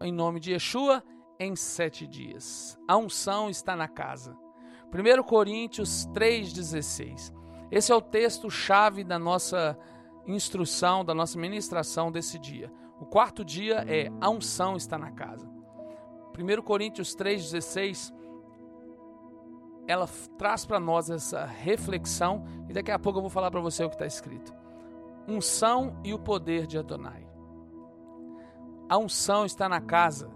em nome de Yeshua em sete dias. A unção está na casa. 1 Coríntios 3,16. Esse é o texto-chave da nossa instrução, da nossa ministração desse dia. O quarto dia é a unção está na casa. 1 Coríntios 3,16 ela traz para nós essa reflexão e daqui a pouco eu vou falar para você o que está escrito. Unção e o poder de Adonai. A unção está na casa.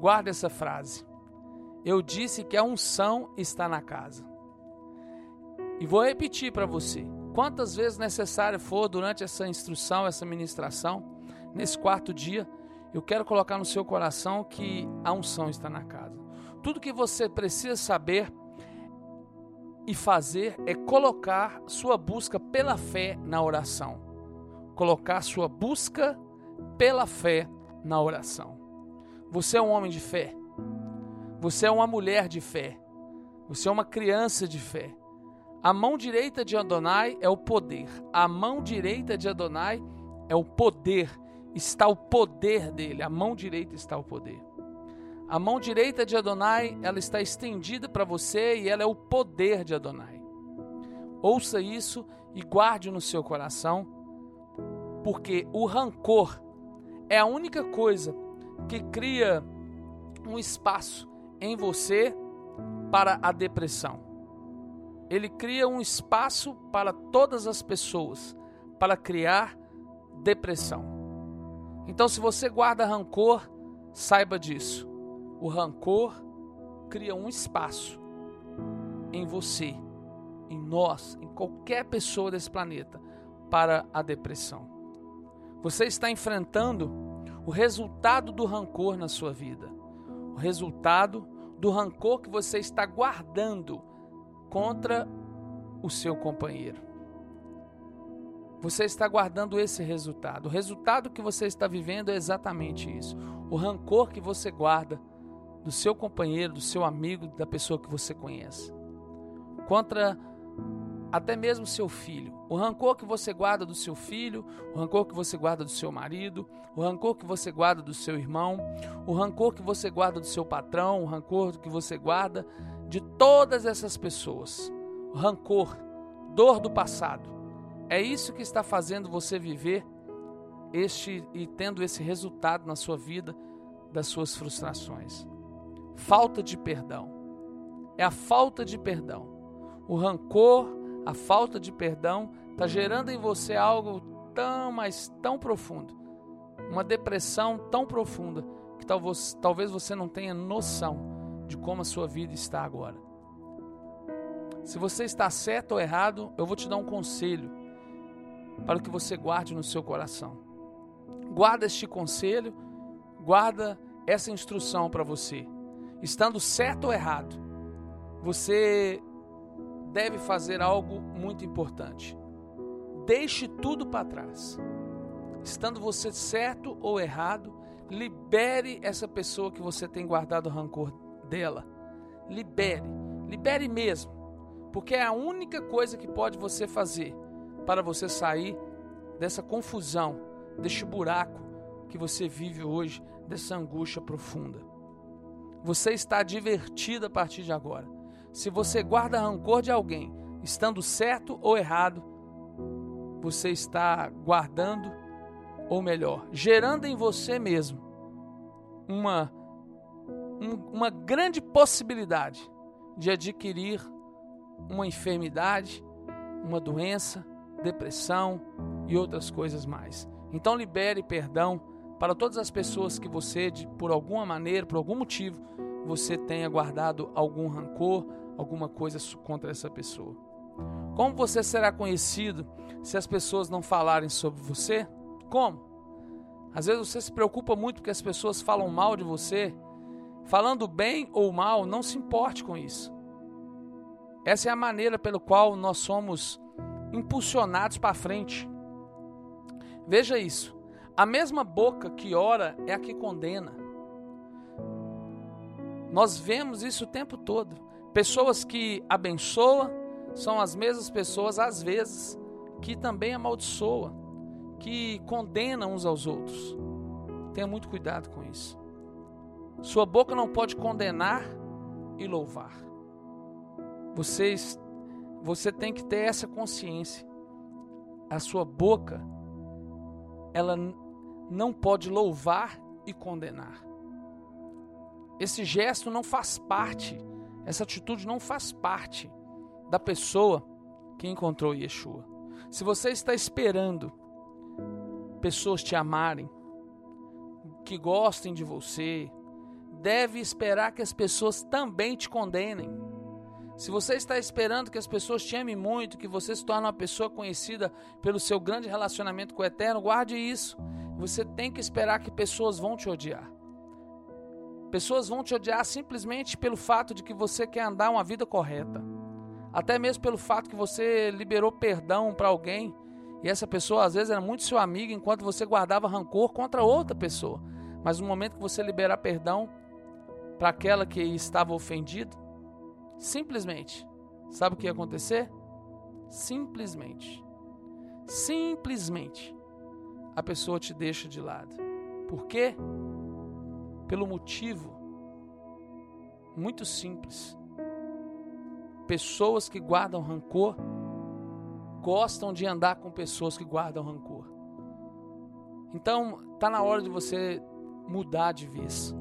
Guarda essa frase. Eu disse que a unção está na casa. E vou repetir para você. Quantas vezes necessário for durante essa instrução, essa ministração, nesse quarto dia, eu quero colocar no seu coração que a unção está na casa. Tudo que você precisa saber e fazer é colocar sua busca pela fé na oração. Colocar sua busca pela fé na oração. Você é um homem de fé. Você é uma mulher de fé. Você é uma criança de fé. A mão direita de Adonai é o poder. A mão direita de Adonai é o poder. Está o poder dele. A mão direita está o poder. A mão direita de Adonai, ela está estendida para você e ela é o poder de Adonai. Ouça isso e guarde no seu coração, porque o rancor é a única coisa que cria um espaço em você para a depressão. Ele cria um espaço para todas as pessoas para criar depressão. Então, se você guarda rancor, saiba disso o rancor cria um espaço em você, em nós, em qualquer pessoa desse planeta para a depressão. Você está enfrentando o resultado do rancor na sua vida, o resultado do rancor que você está guardando contra o seu companheiro. Você está guardando esse resultado. O resultado que você está vivendo é exatamente isso. O rancor que você guarda do seu companheiro, do seu amigo, da pessoa que você conhece. Contra até mesmo seu filho. O rancor que você guarda do seu filho, o rancor que você guarda do seu marido, o rancor que você guarda do seu irmão, o rancor que você guarda do seu patrão, o rancor que você guarda de todas essas pessoas. O rancor, dor do passado. É isso que está fazendo você viver este e tendo esse resultado na sua vida das suas frustrações falta de perdão. É a falta de perdão. O rancor, a falta de perdão, está gerando em você algo tão, mas tão profundo. Uma depressão tão profunda que talvez, talvez você não tenha noção de como a sua vida está agora. Se você está certo ou errado, eu vou te dar um conselho para que você guarde no seu coração. Guarda este conselho, guarda essa instrução para você estando certo ou errado, você deve fazer algo muito importante. Deixe tudo para trás. Estando você certo ou errado, libere essa pessoa que você tem guardado rancor dela. Libere, libere mesmo, porque é a única coisa que pode você fazer para você sair dessa confusão, deste buraco que você vive hoje, dessa angústia profunda. Você está divertido a partir de agora. Se você guarda rancor de alguém, estando certo ou errado, você está guardando, ou melhor, gerando em você mesmo uma, um, uma grande possibilidade de adquirir uma enfermidade, uma doença, depressão e outras coisas mais. Então libere perdão para todas as pessoas que você, de, por alguma maneira, por algum motivo, você tenha guardado algum rancor, alguma coisa contra essa pessoa. Como você será conhecido se as pessoas não falarem sobre você? Como? Às vezes você se preocupa muito porque as pessoas falam mal de você. Falando bem ou mal, não se importe com isso. Essa é a maneira pelo qual nós somos impulsionados para frente. Veja isso. A mesma boca que ora é a que condena. Nós vemos isso o tempo todo. Pessoas que abençoam são as mesmas pessoas, às vezes, que também amaldiçoam, que condenam uns aos outros. Tenha muito cuidado com isso. Sua boca não pode condenar e louvar. Vocês, você tem que ter essa consciência. A sua boca, ela não pode louvar e condenar. Esse gesto não faz parte, essa atitude não faz parte da pessoa que encontrou Yeshua. Se você está esperando pessoas te amarem, que gostem de você, deve esperar que as pessoas também te condenem. Se você está esperando que as pessoas te amem muito, que você se torne uma pessoa conhecida pelo seu grande relacionamento com o Eterno, guarde isso. Você tem que esperar que pessoas vão te odiar. Pessoas vão te odiar simplesmente pelo fato de que você quer andar uma vida correta. Até mesmo pelo fato que você liberou perdão para alguém e essa pessoa às vezes era muito seu amigo enquanto você guardava rancor contra outra pessoa. Mas no momento que você liberar perdão para aquela que estava ofendido, simplesmente, sabe o que ia acontecer? Simplesmente, simplesmente, a pessoa te deixa de lado. Por quê? Pelo motivo muito simples. Pessoas que guardam rancor gostam de andar com pessoas que guardam rancor. Então, tá na hora de você mudar de vez.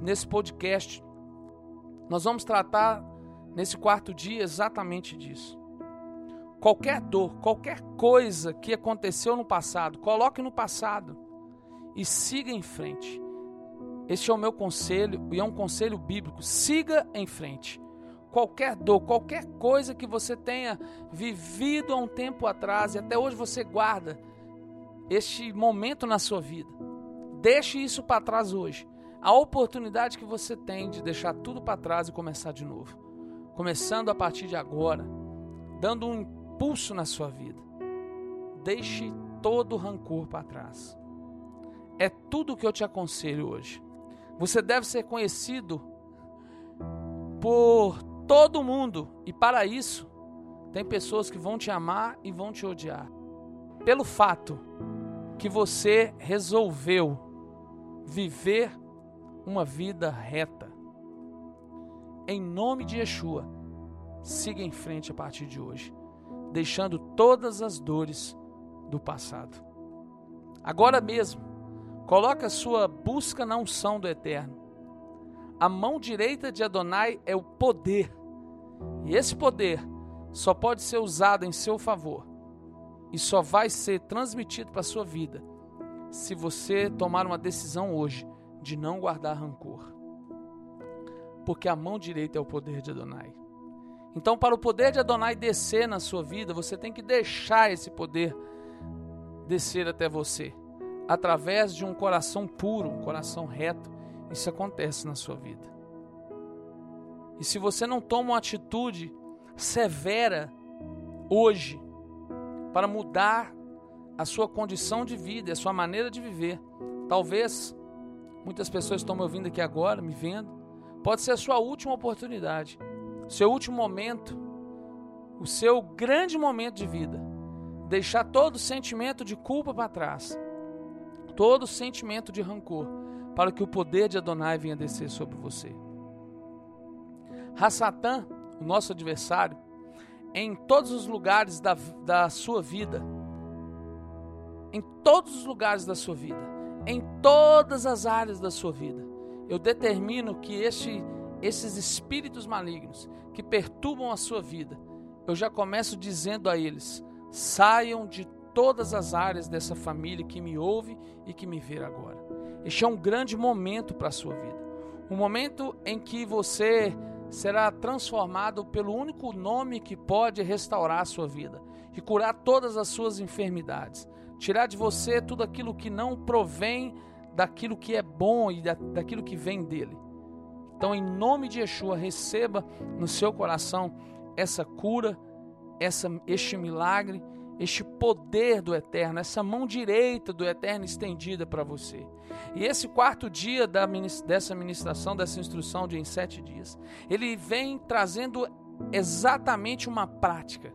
Nesse podcast, nós vamos tratar nesse quarto dia exatamente disso. Qualquer dor, qualquer coisa que aconteceu no passado, coloque no passado e siga em frente. Este é o meu conselho e é um conselho bíblico. Siga em frente. Qualquer dor, qualquer coisa que você tenha vivido há um tempo atrás e até hoje você guarda este momento na sua vida. Deixe isso para trás hoje. A oportunidade que você tem de deixar tudo para trás e começar de novo. Começando a partir de agora, dando um impulso na sua vida. Deixe todo rancor para trás. É tudo que eu te aconselho hoje. Você deve ser conhecido por todo mundo, e para isso, tem pessoas que vão te amar e vão te odiar. Pelo fato que você resolveu viver uma vida reta. Em nome de Yeshua, siga em frente a partir de hoje, deixando todas as dores do passado. Agora mesmo, Coloque a sua busca na unção do Eterno. A mão direita de Adonai é o poder. E esse poder só pode ser usado em seu favor e só vai ser transmitido para a sua vida se você tomar uma decisão hoje de não guardar rancor. Porque a mão direita é o poder de Adonai. Então, para o poder de Adonai descer na sua vida, você tem que deixar esse poder descer até você através de um coração puro, um coração reto, isso acontece na sua vida. E se você não toma uma atitude severa hoje para mudar a sua condição de vida, a sua maneira de viver, talvez muitas pessoas estão me ouvindo aqui agora, me vendo, pode ser a sua última oportunidade, seu último momento, o seu grande momento de vida. Deixar todo o sentimento de culpa para trás todo sentimento de rancor, para que o poder de Adonai venha descer sobre você. Hassatã, o nosso adversário, em todos os lugares da, da sua vida, em todos os lugares da sua vida, em todas as áreas da sua vida, eu determino que este, esses espíritos malignos que perturbam a sua vida, eu já começo dizendo a eles: saiam de todas as áreas dessa família que me ouve e que me vê agora. Este é um grande momento para a sua vida. Um momento em que você será transformado pelo único nome que pode restaurar a sua vida e curar todas as suas enfermidades. Tirar de você tudo aquilo que não provém daquilo que é bom e daquilo que vem dele. Então, em nome de Yeshua, receba no seu coração essa cura, essa, este milagre este poder do Eterno, essa mão direita do Eterno estendida para você. E esse quarto dia da, dessa ministração, dessa instrução de em sete dias, ele vem trazendo exatamente uma prática,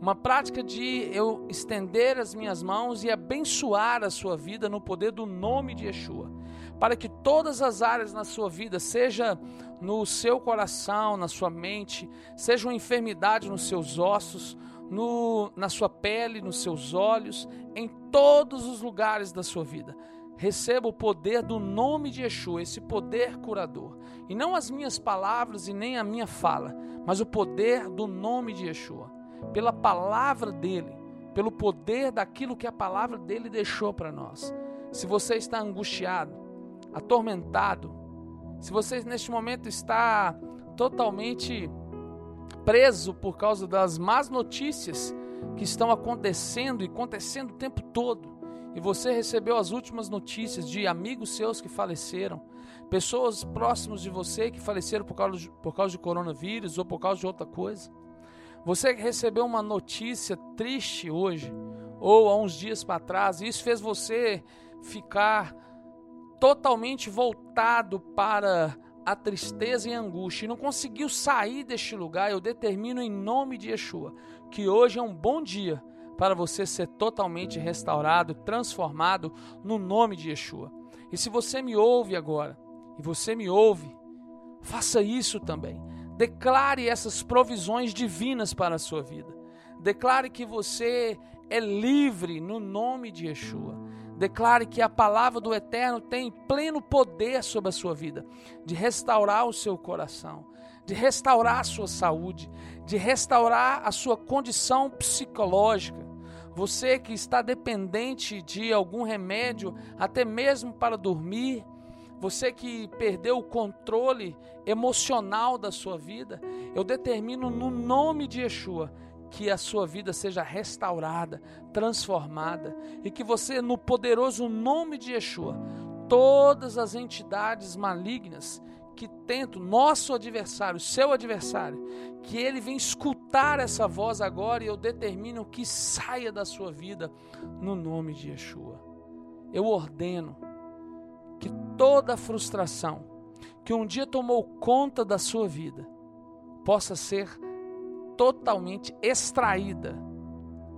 uma prática de eu estender as minhas mãos e abençoar a sua vida no poder do nome de Yeshua, para que todas as áreas na sua vida, seja no seu coração, na sua mente, seja uma enfermidade nos seus ossos, no, na sua pele, nos seus olhos, em todos os lugares da sua vida. Receba o poder do nome de Yeshua, esse poder curador. E não as minhas palavras e nem a minha fala, mas o poder do nome de Yeshua. Pela palavra dele, pelo poder daquilo que a palavra dele deixou para nós. Se você está angustiado, atormentado, se você neste momento está totalmente preso por causa das más notícias que estão acontecendo e acontecendo o tempo todo. E você recebeu as últimas notícias de amigos seus que faleceram, pessoas próximas de você que faleceram por causa de, por causa de coronavírus ou por causa de outra coisa. Você recebeu uma notícia triste hoje ou há uns dias para trás, e isso fez você ficar totalmente voltado para a tristeza e a angústia e não conseguiu sair deste lugar, eu determino em nome de Yeshua que hoje é um bom dia para você ser totalmente restaurado, transformado no nome de Yeshua. E se você me ouve agora, e você me ouve, faça isso também. Declare essas provisões divinas para a sua vida. Declare que você é livre no nome de Yeshua. Declare que a palavra do Eterno tem pleno poder sobre a sua vida, de restaurar o seu coração, de restaurar a sua saúde, de restaurar a sua condição psicológica. Você que está dependente de algum remédio, até mesmo para dormir, você que perdeu o controle emocional da sua vida, eu determino no nome de Yeshua que a sua vida seja restaurada, transformada e que você, no poderoso nome de Yeshua, todas as entidades malignas que tentam, nosso adversário, seu adversário, que ele vem escutar essa voz agora e eu determino que saia da sua vida no nome de Yeshua. Eu ordeno que toda frustração que um dia tomou conta da sua vida possa ser totalmente extraída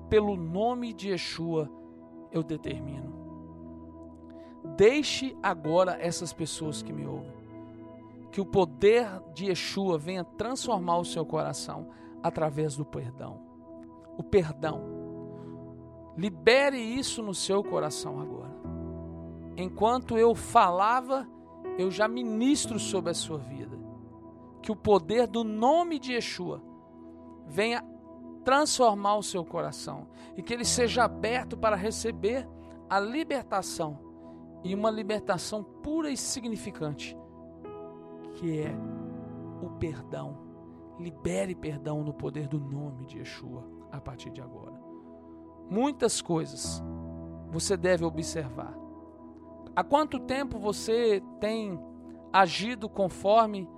pelo nome de Yeshua, eu determino. Deixe agora essas pessoas que me ouvem. Que o poder de Yeshua venha transformar o seu coração através do perdão. O perdão. Libere isso no seu coração agora. Enquanto eu falava, eu já ministro sobre a sua vida. Que o poder do nome de Yeshua venha transformar o seu coração e que ele seja aberto para receber a libertação e uma libertação pura e significante, que é o perdão. Libere perdão no poder do nome de Yeshua a partir de agora. Muitas coisas você deve observar. Há quanto tempo você tem agido conforme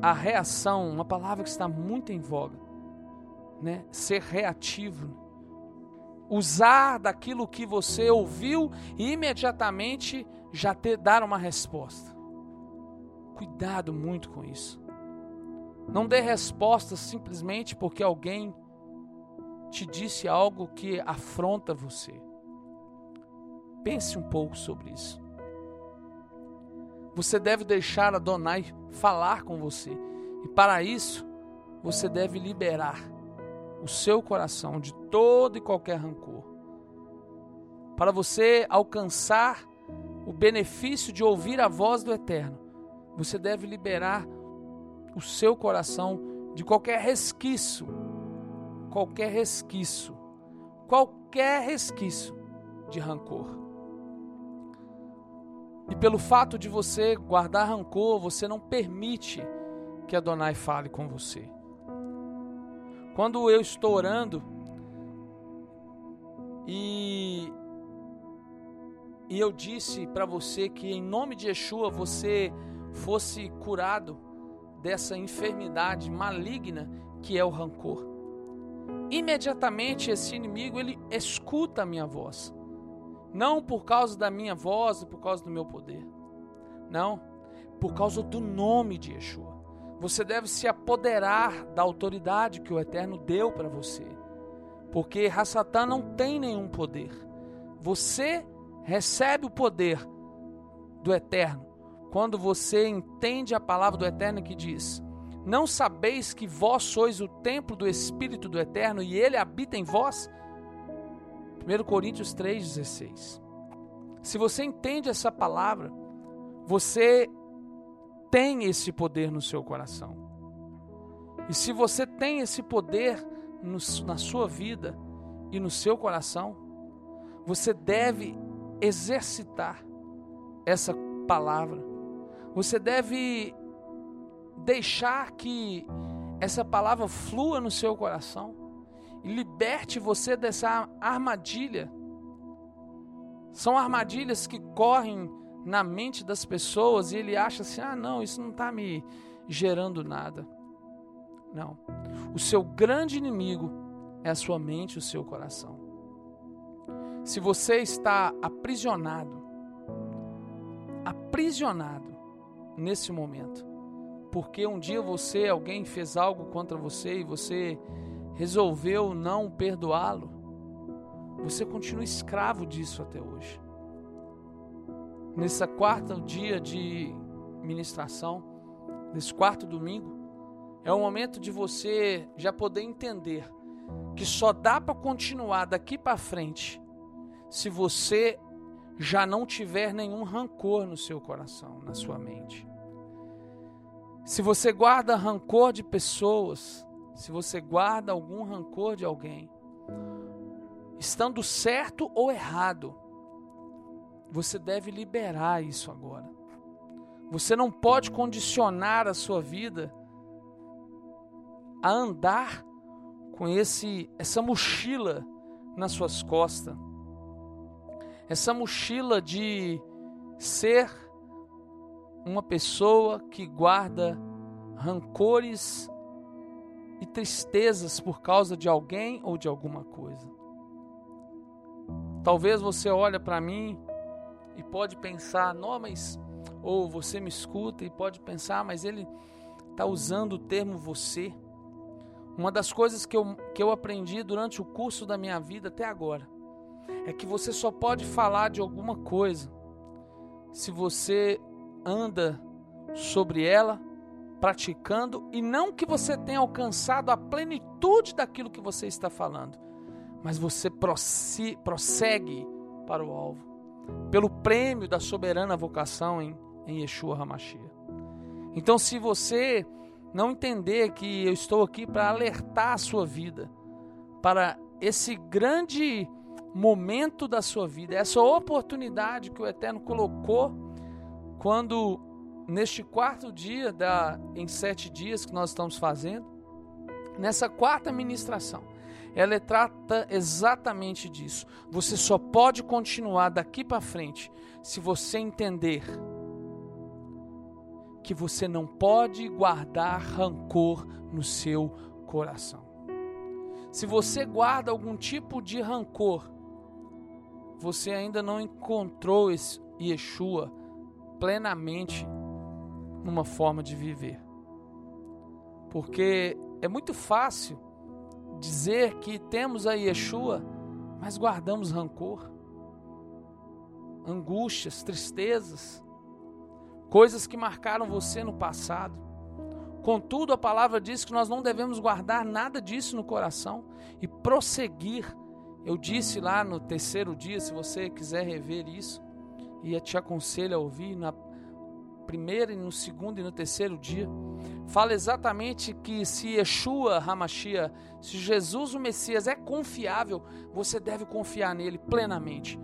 a reação, uma palavra que está muito em voga, né? Ser reativo. Usar daquilo que você ouviu e imediatamente já ter dar uma resposta. Cuidado muito com isso. Não dê resposta simplesmente porque alguém te disse algo que afronta você. Pense um pouco sobre isso. Você deve deixar a Donai falar com você. E para isso, você deve liberar o seu coração de todo e qualquer rancor. Para você alcançar o benefício de ouvir a voz do Eterno, você deve liberar o seu coração de qualquer resquício, qualquer resquício, qualquer resquício de rancor. E pelo fato de você guardar rancor, você não permite que Adonai fale com você. Quando eu estou orando e e eu disse para você que em nome de Yeshua você fosse curado dessa enfermidade maligna que é o rancor. Imediatamente esse inimigo ele escuta a minha voz. Não por causa da minha voz, por causa do meu poder. Não, por causa do nome de Yeshua. Você deve se apoderar da autoridade que o Eterno deu para você. Porque Rassatã não tem nenhum poder. Você recebe o poder do Eterno quando você entende a palavra do Eterno que diz: Não sabeis que vós sois o templo do Espírito do Eterno e ele habita em vós? 1 Coríntios 3,16. Se você entende essa palavra, você tem esse poder no seu coração. E se você tem esse poder no, na sua vida e no seu coração, você deve exercitar essa palavra. Você deve deixar que essa palavra flua no seu coração e liberte você dessa armadilha. São armadilhas que correm na mente das pessoas e ele acha assim: ah, não, isso não está me gerando nada. Não. O seu grande inimigo é a sua mente e o seu coração. Se você está aprisionado, aprisionado nesse momento, porque um dia você, alguém fez algo contra você e você resolveu não perdoá-lo, você continua escravo disso até hoje. Nessa quarta dia de ministração, nesse quarto domingo, é o momento de você já poder entender que só dá para continuar daqui para frente se você já não tiver nenhum rancor no seu coração, na sua mente. Se você guarda rancor de pessoas, se você guarda algum rancor de alguém, estando certo ou errado, você deve liberar isso agora. Você não pode condicionar a sua vida a andar com esse essa mochila nas suas costas. Essa mochila de ser uma pessoa que guarda rancores e tristezas por causa de alguém ou de alguma coisa. Talvez você olhe para mim e pode pensar, não, mas ou você me escuta e pode pensar, mas ele está usando o termo você. Uma das coisas que eu, que eu aprendi durante o curso da minha vida até agora é que você só pode falar de alguma coisa se você anda sobre ela, praticando, e não que você tenha alcançado a plenitude daquilo que você está falando, mas você prossegue para o alvo, pelo prêmio da soberana vocação em, em Yeshua HaMashiach. Então, se você não entender que eu estou aqui para alertar a sua vida para esse grande momento da sua vida, essa oportunidade que o Eterno colocou quando neste quarto dia da em sete dias que nós estamos fazendo, nessa quarta ministração, ela trata exatamente disso. Você só pode continuar daqui para frente se você entender que você não pode guardar rancor no seu coração. Se você guarda algum tipo de rancor, você ainda não encontrou esse Yeshua plenamente numa forma de viver. Porque é muito fácil dizer que temos a Yeshua, mas guardamos rancor, angústias, tristezas, coisas que marcaram você no passado. Contudo, a palavra diz que nós não devemos guardar nada disso no coração e prosseguir. Eu disse lá no terceiro dia, se você quiser rever isso, e te aconselho a ouvir na primeira e no segundo e no terceiro dia, fala exatamente que se Yeshua Hamashia, se Jesus o Messias é confiável, você deve confiar nele plenamente.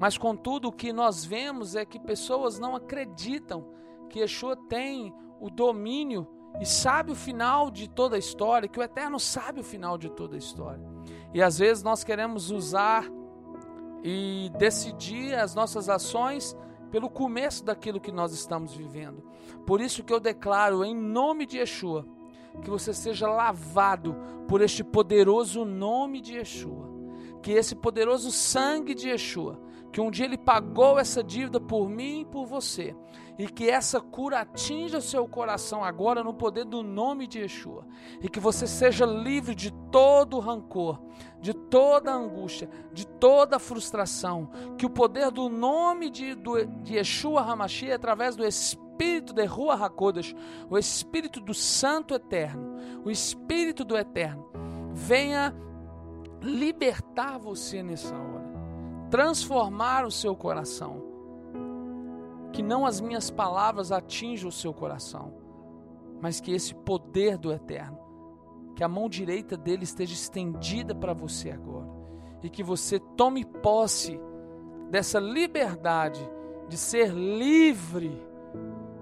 Mas contudo, o que nós vemos é que pessoas não acreditam que Yeshua tem o domínio e sabe o final de toda a história, que o Eterno sabe o final de toda a história. E às vezes nós queremos usar e decidir as nossas ações pelo começo daquilo que nós estamos vivendo. Por isso que eu declaro em nome de Yeshua que você seja lavado por este poderoso nome de Yeshua, que esse poderoso sangue de Yeshua que um dia ele pagou essa dívida por mim e por você, e que essa cura atinja o seu coração agora no poder do nome de Yeshua, e que você seja livre de todo rancor, de toda angústia, de toda frustração, que o poder do nome de, do, de Yeshua Hamashi, através do Espírito de Rua Hakodesh, o Espírito do Santo Eterno, o Espírito do Eterno, venha libertar você nessa hora transformar o seu coração. Que não as minhas palavras atinjam o seu coração, mas que esse poder do Eterno, que a mão direita dele esteja estendida para você agora, e que você tome posse dessa liberdade de ser livre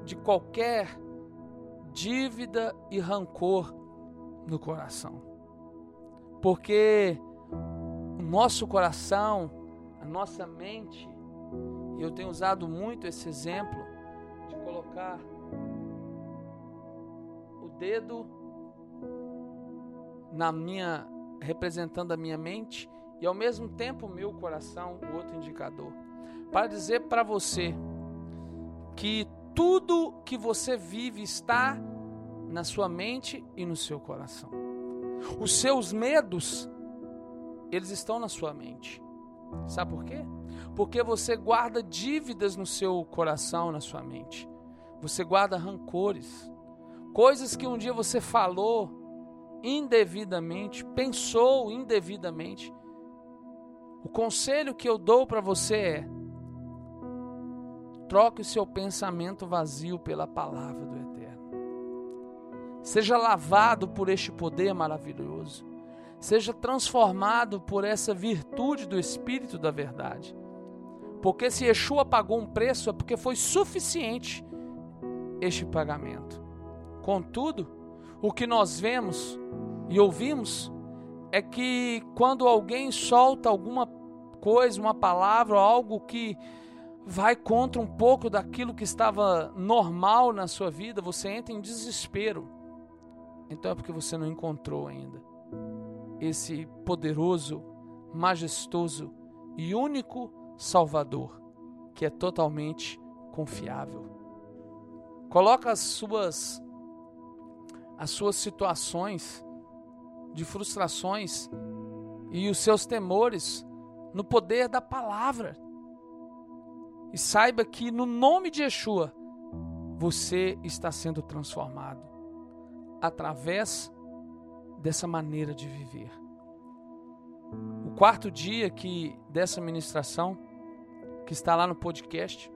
de qualquer dívida e rancor no coração. Porque o nosso coração nossa mente, eu tenho usado muito esse exemplo de colocar o dedo na minha representando a minha mente e ao mesmo tempo o meu coração, o outro indicador, para dizer para você que tudo que você vive está na sua mente e no seu coração. Os seus medos, eles estão na sua mente. Sabe por quê? Porque você guarda dívidas no seu coração, na sua mente. Você guarda rancores, coisas que um dia você falou indevidamente, pensou indevidamente. O conselho que eu dou para você é: troque o seu pensamento vazio pela palavra do Eterno. Seja lavado por este poder maravilhoso seja transformado por essa virtude do Espírito da verdade. Porque se Yeshua pagou um preço é porque foi suficiente este pagamento. Contudo, o que nós vemos e ouvimos é que quando alguém solta alguma coisa, uma palavra, algo que vai contra um pouco daquilo que estava normal na sua vida, você entra em desespero. Então é porque você não encontrou ainda esse poderoso, majestoso e único Salvador, que é totalmente confiável. Coloca as suas as suas situações de frustrações e os seus temores no poder da palavra. E saiba que no nome de Yeshua você está sendo transformado através dessa maneira de viver. O quarto dia que dessa ministração, que está lá no podcast,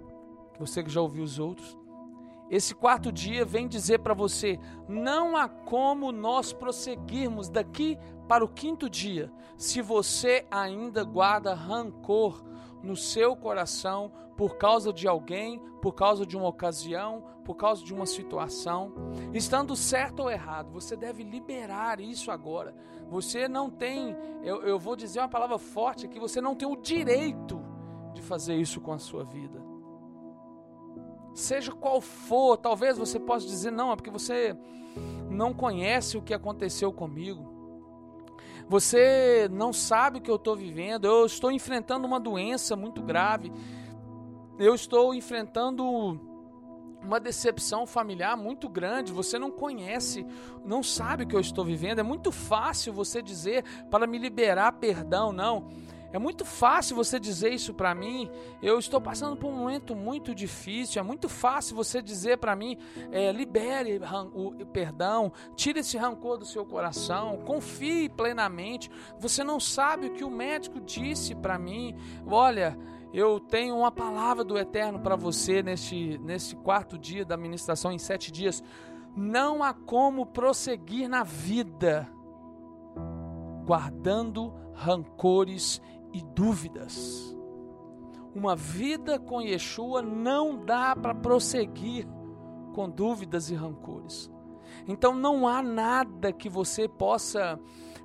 você que já ouviu os outros, esse quarto dia vem dizer para você: não há como nós prosseguirmos daqui para o quinto dia se você ainda guarda rancor no seu coração por causa de alguém, por causa de uma ocasião, por causa de uma situação. Estando certo ou errado, você deve liberar isso agora. Você não tem, eu, eu vou dizer uma palavra forte aqui, você não tem o direito de fazer isso com a sua vida. Seja qual for, talvez você possa dizer, não, é porque você não conhece o que aconteceu comigo. Você não sabe o que eu estou vivendo. Eu estou enfrentando uma doença muito grave. Eu estou enfrentando uma decepção familiar muito grande. Você não conhece, não sabe o que eu estou vivendo. É muito fácil você dizer para me liberar perdão. Não. É muito fácil você dizer isso para mim. Eu estou passando por um momento muito difícil. É muito fácil você dizer para mim: é, libere o perdão, tire esse rancor do seu coração, confie plenamente. Você não sabe o que o médico disse para mim. Olha, eu tenho uma palavra do Eterno para você neste, neste quarto dia da ministração, em sete dias. Não há como prosseguir na vida guardando rancores e dúvidas. Uma vida com Yeshua não dá para prosseguir com dúvidas e rancores. Então não há nada que você possa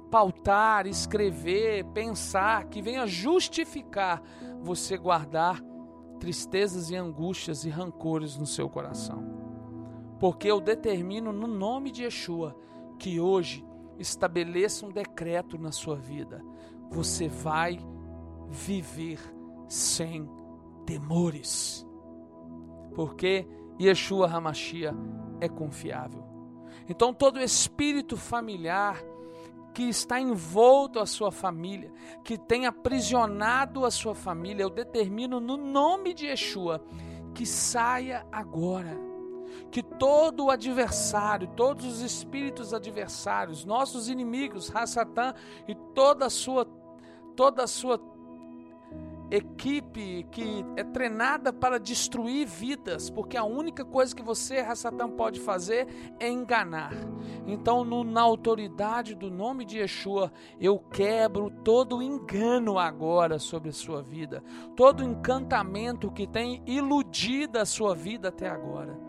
pautar, escrever, pensar que venha justificar você guardar tristezas e angústias e rancores no seu coração. Porque eu determino no nome de Yeshua que hoje estabeleça um decreto na sua vida. Você vai viver sem temores. Porque Yeshua Hamashia é confiável. Então todo espírito familiar que está envolto a sua família, que tem aprisionado a sua família, eu determino no nome de Yeshua que saia agora. Que todo o adversário, todos os espíritos adversários, nossos inimigos, Hassatan e toda a sua toda a sua equipe que é treinada para destruir vidas, porque a única coisa que você, Satã, pode fazer é enganar. Então, no, na autoridade do nome de Yeshua, eu quebro todo engano agora sobre a sua vida, todo encantamento que tem iludido a sua vida até agora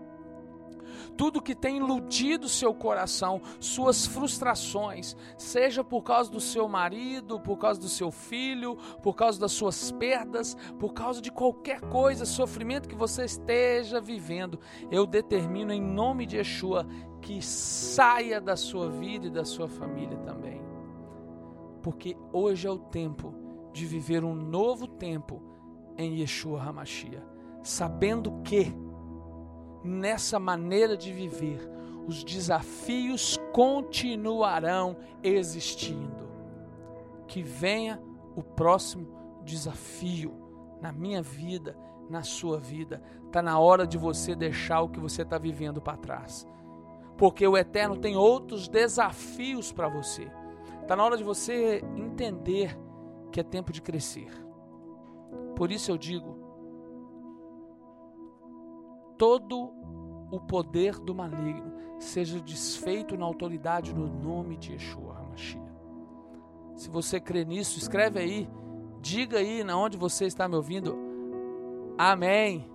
tudo que tem iludido seu coração, suas frustrações, seja por causa do seu marido, por causa do seu filho, por causa das suas perdas, por causa de qualquer coisa, sofrimento que você esteja vivendo, eu determino em nome de Yeshua que saia da sua vida e da sua família também. Porque hoje é o tempo de viver um novo tempo em Yeshua Hamashia, sabendo que nessa maneira de viver, os desafios continuarão existindo. Que venha o próximo desafio na minha vida, na sua vida. Está na hora de você deixar o que você está vivendo para trás. Porque o Eterno tem outros desafios para você. Está na hora de você entender que é tempo de crescer. Por isso eu digo: todo o poder do maligno seja desfeito na autoridade no nome de Yeshua HaMashiach. Se você crê nisso, escreve aí, diga aí na onde você está me ouvindo, Amém.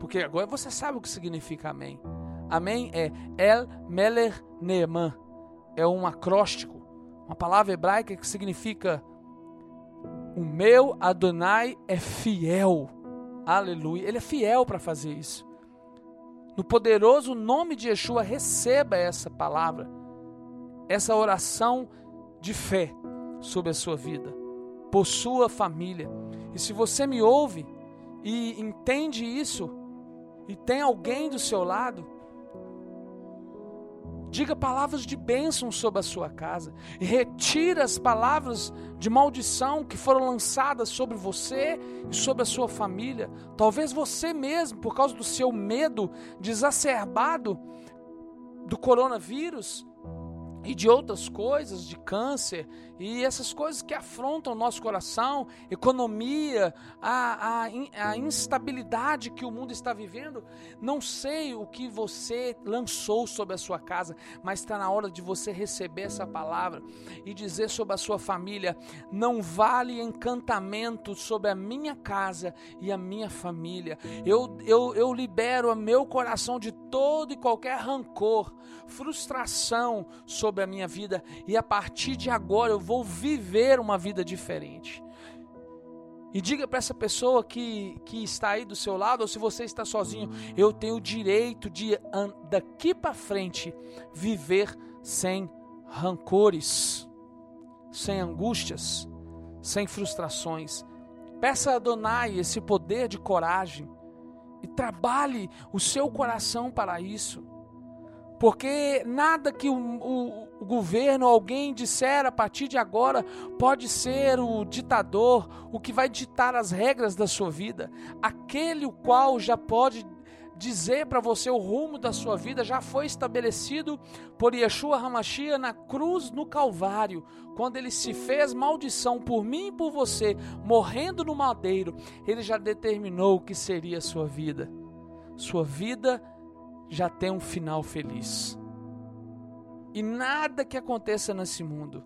Porque agora você sabe o que significa Amém. Amém é El Meler Neeman, é um acróstico, uma palavra hebraica que significa o meu Adonai é fiel. Aleluia. Ele é fiel para fazer isso. No poderoso nome de Yeshua, receba essa palavra, essa oração de fé sobre a sua vida, por sua família. E se você me ouve e entende isso, e tem alguém do seu lado, Diga palavras de bênção sobre a sua casa. Retira as palavras de maldição que foram lançadas sobre você e sobre a sua família. Talvez você mesmo, por causa do seu medo desacerbado do coronavírus, e de outras coisas, de câncer, e essas coisas que afrontam o nosso coração, economia, a, a, a, instabilidade que o mundo está vivendo. Não sei o que você lançou sobre a sua casa, mas está na hora de você receber essa palavra e dizer sobre a sua família: não vale encantamento sobre a minha casa e a minha família. Eu, eu, eu libero o meu coração de todo e qualquer rancor, frustração sobre a minha vida e a partir de agora eu vou viver uma vida diferente. E diga para essa pessoa que, que está aí do seu lado, ou se você está sozinho, eu tenho o direito de daqui para frente viver sem rancores, sem angústias, sem frustrações. Peça a Adonai esse poder de coragem e trabalhe o seu coração para isso. Porque nada que o, o, o governo, alguém disser a partir de agora, pode ser o ditador, o que vai ditar as regras da sua vida. Aquele o qual já pode dizer para você o rumo da sua vida já foi estabelecido por Yeshua Hamashia na cruz no Calvário, quando ele se fez maldição por mim e por você, morrendo no madeiro, ele já determinou o que seria a sua vida. Sua vida já tem um final feliz. E nada que aconteça nesse mundo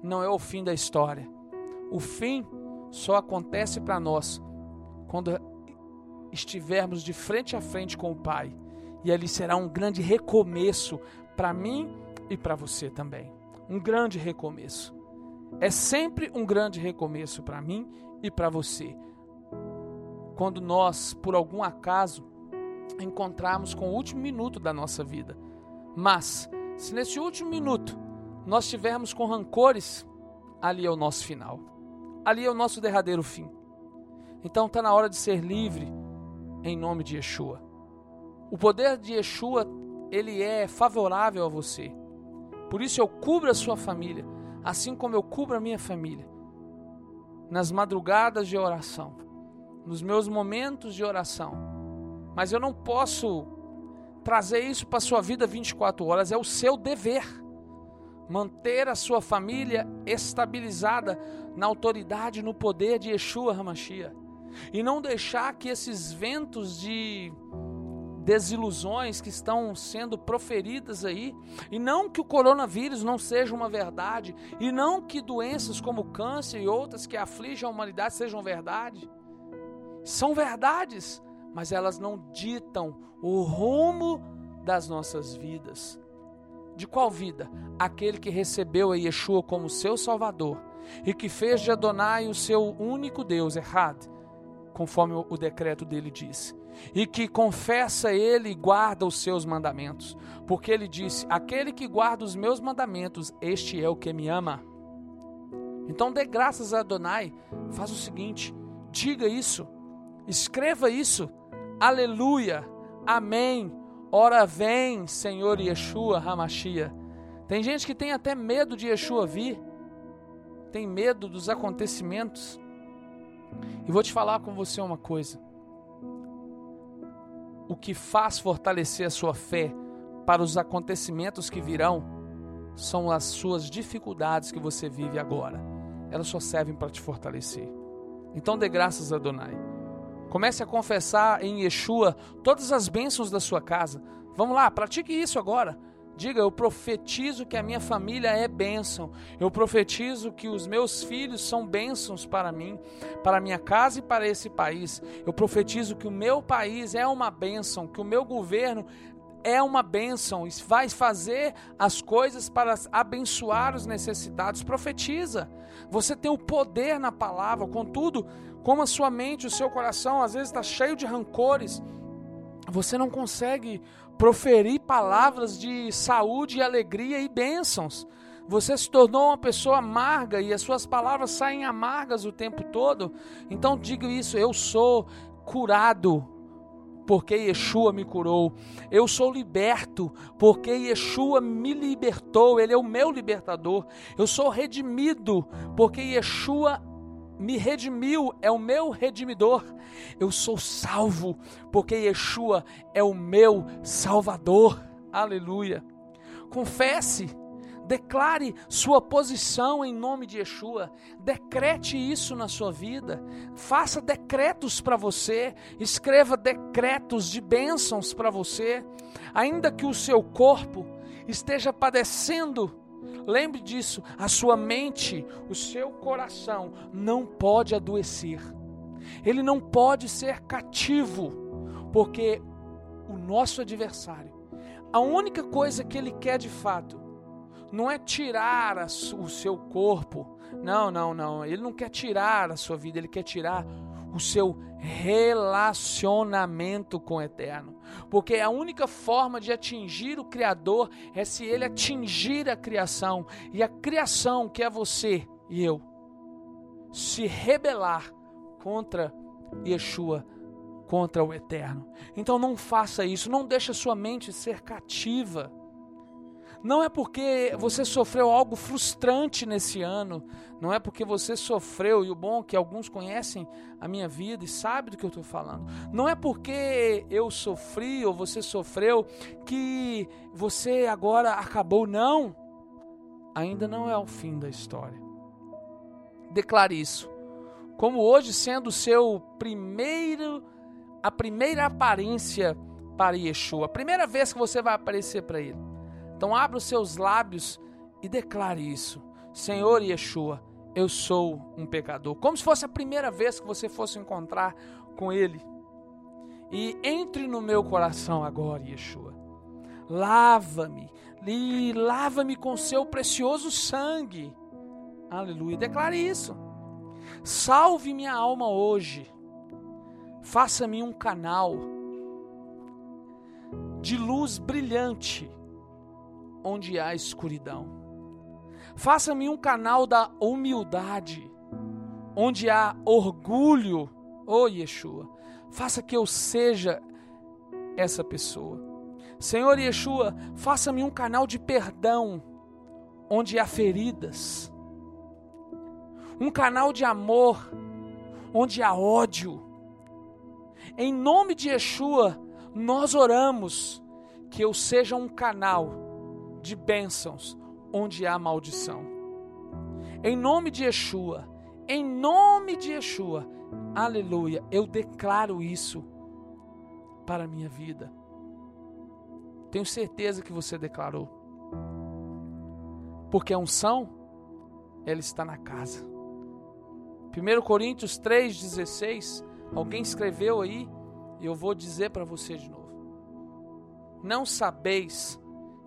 não é o fim da história. O fim só acontece para nós quando estivermos de frente a frente com o Pai. E ali será um grande recomeço para mim e para você também. Um grande recomeço. É sempre um grande recomeço para mim e para você. Quando nós, por algum acaso, encontrarmos com o último minuto da nossa vida. Mas, se nesse último minuto nós tivermos com rancores, ali é o nosso final. Ali é o nosso derradeiro fim. Então está na hora de ser livre em nome de Yeshua. O poder de Yeshua, ele é favorável a você. Por isso eu cubro a sua família, assim como eu cubro a minha família. Nas madrugadas de oração, nos meus momentos de oração. Mas eu não posso trazer isso para a sua vida 24 horas, é o seu dever. Manter a sua família estabilizada na autoridade, no poder de Yeshua Hamashia. E não deixar que esses ventos de desilusões que estão sendo proferidas aí, e não que o coronavírus não seja uma verdade, e não que doenças como câncer e outras que afligem a humanidade sejam verdade. São verdades, mas elas não ditam o rumo das nossas vidas. De qual vida? Aquele que recebeu a Yeshua como seu Salvador e que fez de Adonai o seu único Deus, errado, conforme o decreto dele diz e que confessa ele e guarda os seus mandamentos. Porque ele disse: Aquele que guarda os meus mandamentos, este é o que me ama. Então dê graças a Adonai, faz o seguinte: diga isso, escreva isso, aleluia, amém, ora vem, Senhor Yeshua Hamashia. Tem gente que tem até medo de Yeshua vir, tem medo dos acontecimentos. E vou te falar com você uma coisa o que faz fortalecer a sua fé para os acontecimentos que virão são as suas dificuldades que você vive agora. Elas só servem para te fortalecer. Então dê graças a Adonai. Comece a confessar em Yeshua todas as bênçãos da sua casa. Vamos lá, pratique isso agora. Diga, eu profetizo que a minha família é bênção. Eu profetizo que os meus filhos são bênçãos para mim, para minha casa e para esse país. Eu profetizo que o meu país é uma bênção, que o meu governo é uma bênção vai fazer as coisas para abençoar os necessitados. Profetiza. Você tem o poder na palavra, contudo, como a sua mente, o seu coração às vezes está cheio de rancores, você não consegue proferir palavras de saúde, alegria e bênçãos. Você se tornou uma pessoa amarga e as suas palavras saem amargas o tempo todo. Então diga isso: eu sou curado porque Yeshua me curou. Eu sou liberto porque Yeshua me libertou. Ele é o meu libertador. Eu sou redimido porque Yeshua me redimiu, é o meu redimidor. Eu sou salvo, porque Yeshua é o meu salvador. Aleluia. Confesse, declare sua posição em nome de Yeshua. Decrete isso na sua vida. Faça decretos para você, escreva decretos de bênçãos para você, ainda que o seu corpo esteja padecendo Lembre disso, a sua mente, o seu coração não pode adoecer. Ele não pode ser cativo, porque o nosso adversário, a única coisa que ele quer de fato, não é tirar a, o seu corpo. Não, não, não. Ele não quer tirar a sua vida, ele quer tirar o seu relacionamento com o Eterno. Porque a única forma de atingir o Criador é se ele atingir a criação. E a criação, que é você e eu, se rebelar contra Yeshua, contra o Eterno. Então não faça isso, não deixe a sua mente ser cativa não é porque você sofreu algo frustrante nesse ano, não é porque você sofreu, e o bom é que alguns conhecem a minha vida e sabem do que eu estou falando. Não é porque eu sofri ou você sofreu que você agora acabou, não. Ainda não é o fim da história. Declare isso. Como hoje sendo o seu primeiro, a primeira aparência para Yeshua, a primeira vez que você vai aparecer para Ele. Então abra os seus lábios e declare isso. Senhor Yeshua, eu sou um pecador. Como se fosse a primeira vez que você fosse encontrar com Ele. E entre no meu coração agora, Yeshua. Lava-me, e lava-me com seu precioso sangue. Aleluia. Declare isso. Salve minha alma hoje. Faça-me um canal de luz brilhante onde há escuridão. Faça-me um canal da humildade, onde há orgulho oh, Yeshua, faça que eu seja essa pessoa. Senhor Yeshua, faça-me um canal de perdão onde há feridas. Um canal de amor onde há ódio. Em nome de Yeshua, nós oramos que eu seja um canal de bênçãos onde há maldição. Em nome de Yeshua, em nome de Yeshua, aleluia, eu declaro isso para a minha vida. Tenho certeza que você declarou. Porque a unção, ela está na casa. 1 Coríntios 3,16, alguém escreveu aí, e eu vou dizer para você de novo. Não sabeis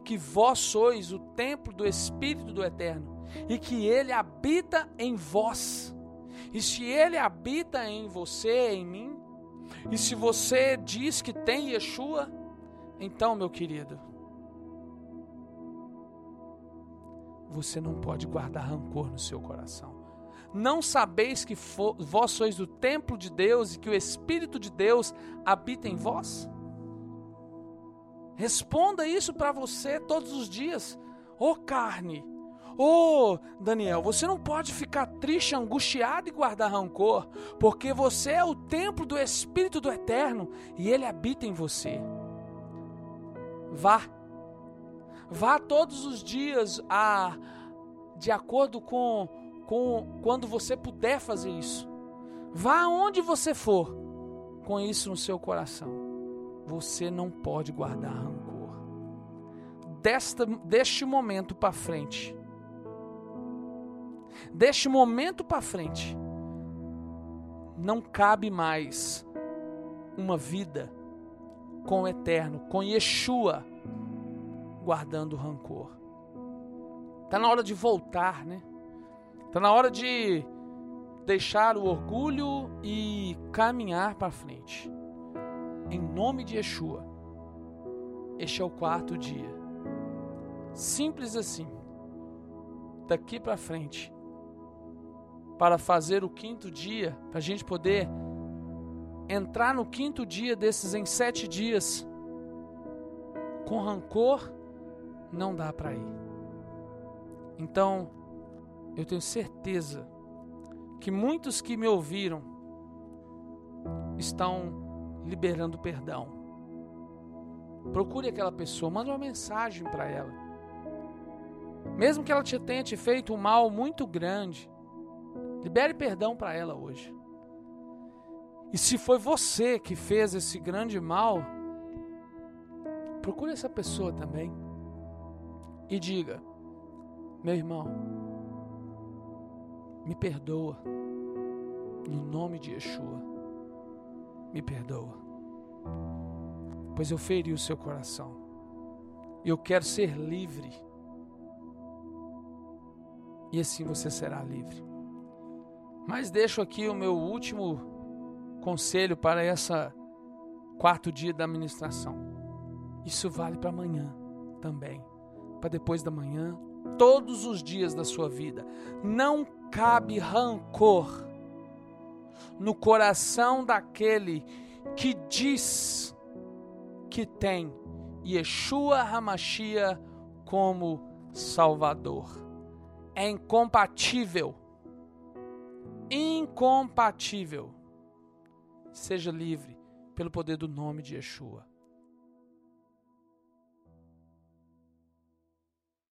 que vós sois o templo do Espírito do Eterno e que ele habita em vós. E se ele habita em você, em mim, e se você diz que tem Yeshua, então, meu querido, você não pode guardar rancor no seu coração. Não sabeis que vós sois o templo de Deus e que o Espírito de Deus habita em vós? Responda isso para você todos os dias. Ô oh, carne, ô oh, Daniel, você não pode ficar triste, angustiado e guardar rancor, porque você é o templo do Espírito do Eterno e ele habita em você. Vá. Vá todos os dias a de acordo com com quando você puder fazer isso. Vá aonde você for com isso no seu coração. Você não pode guardar rancor. Desta, deste momento para frente, deste momento para frente, não cabe mais uma vida com o eterno, com Yeshua, guardando rancor. Está na hora de voltar, né? Está na hora de deixar o orgulho e caminhar para frente. Em nome de Yeshua. Este é o quarto dia. Simples assim. Daqui para frente. Para fazer o quinto dia, para a gente poder entrar no quinto dia desses em sete dias. Com rancor, não dá para ir. Então, eu tenho certeza que muitos que me ouviram estão liberando perdão. Procure aquela pessoa, manda uma mensagem para ela. Mesmo que ela te tenha te feito um mal muito grande, libere perdão para ela hoje. E se foi você que fez esse grande mal, procure essa pessoa também e diga: meu irmão, me perdoa. No nome de Yeshua. Me perdoa. Pois eu feri o seu coração. Eu quero ser livre. E assim você será livre. Mas deixo aqui o meu último conselho para essa quarto dia da administração. Isso vale para amanhã também, para depois da manhã, todos os dias da sua vida. Não cabe rancor no coração daquele que diz que tem Yeshua Hamashia como Salvador. É incompatível. Incompatível. Seja livre pelo poder do nome de Yeshua.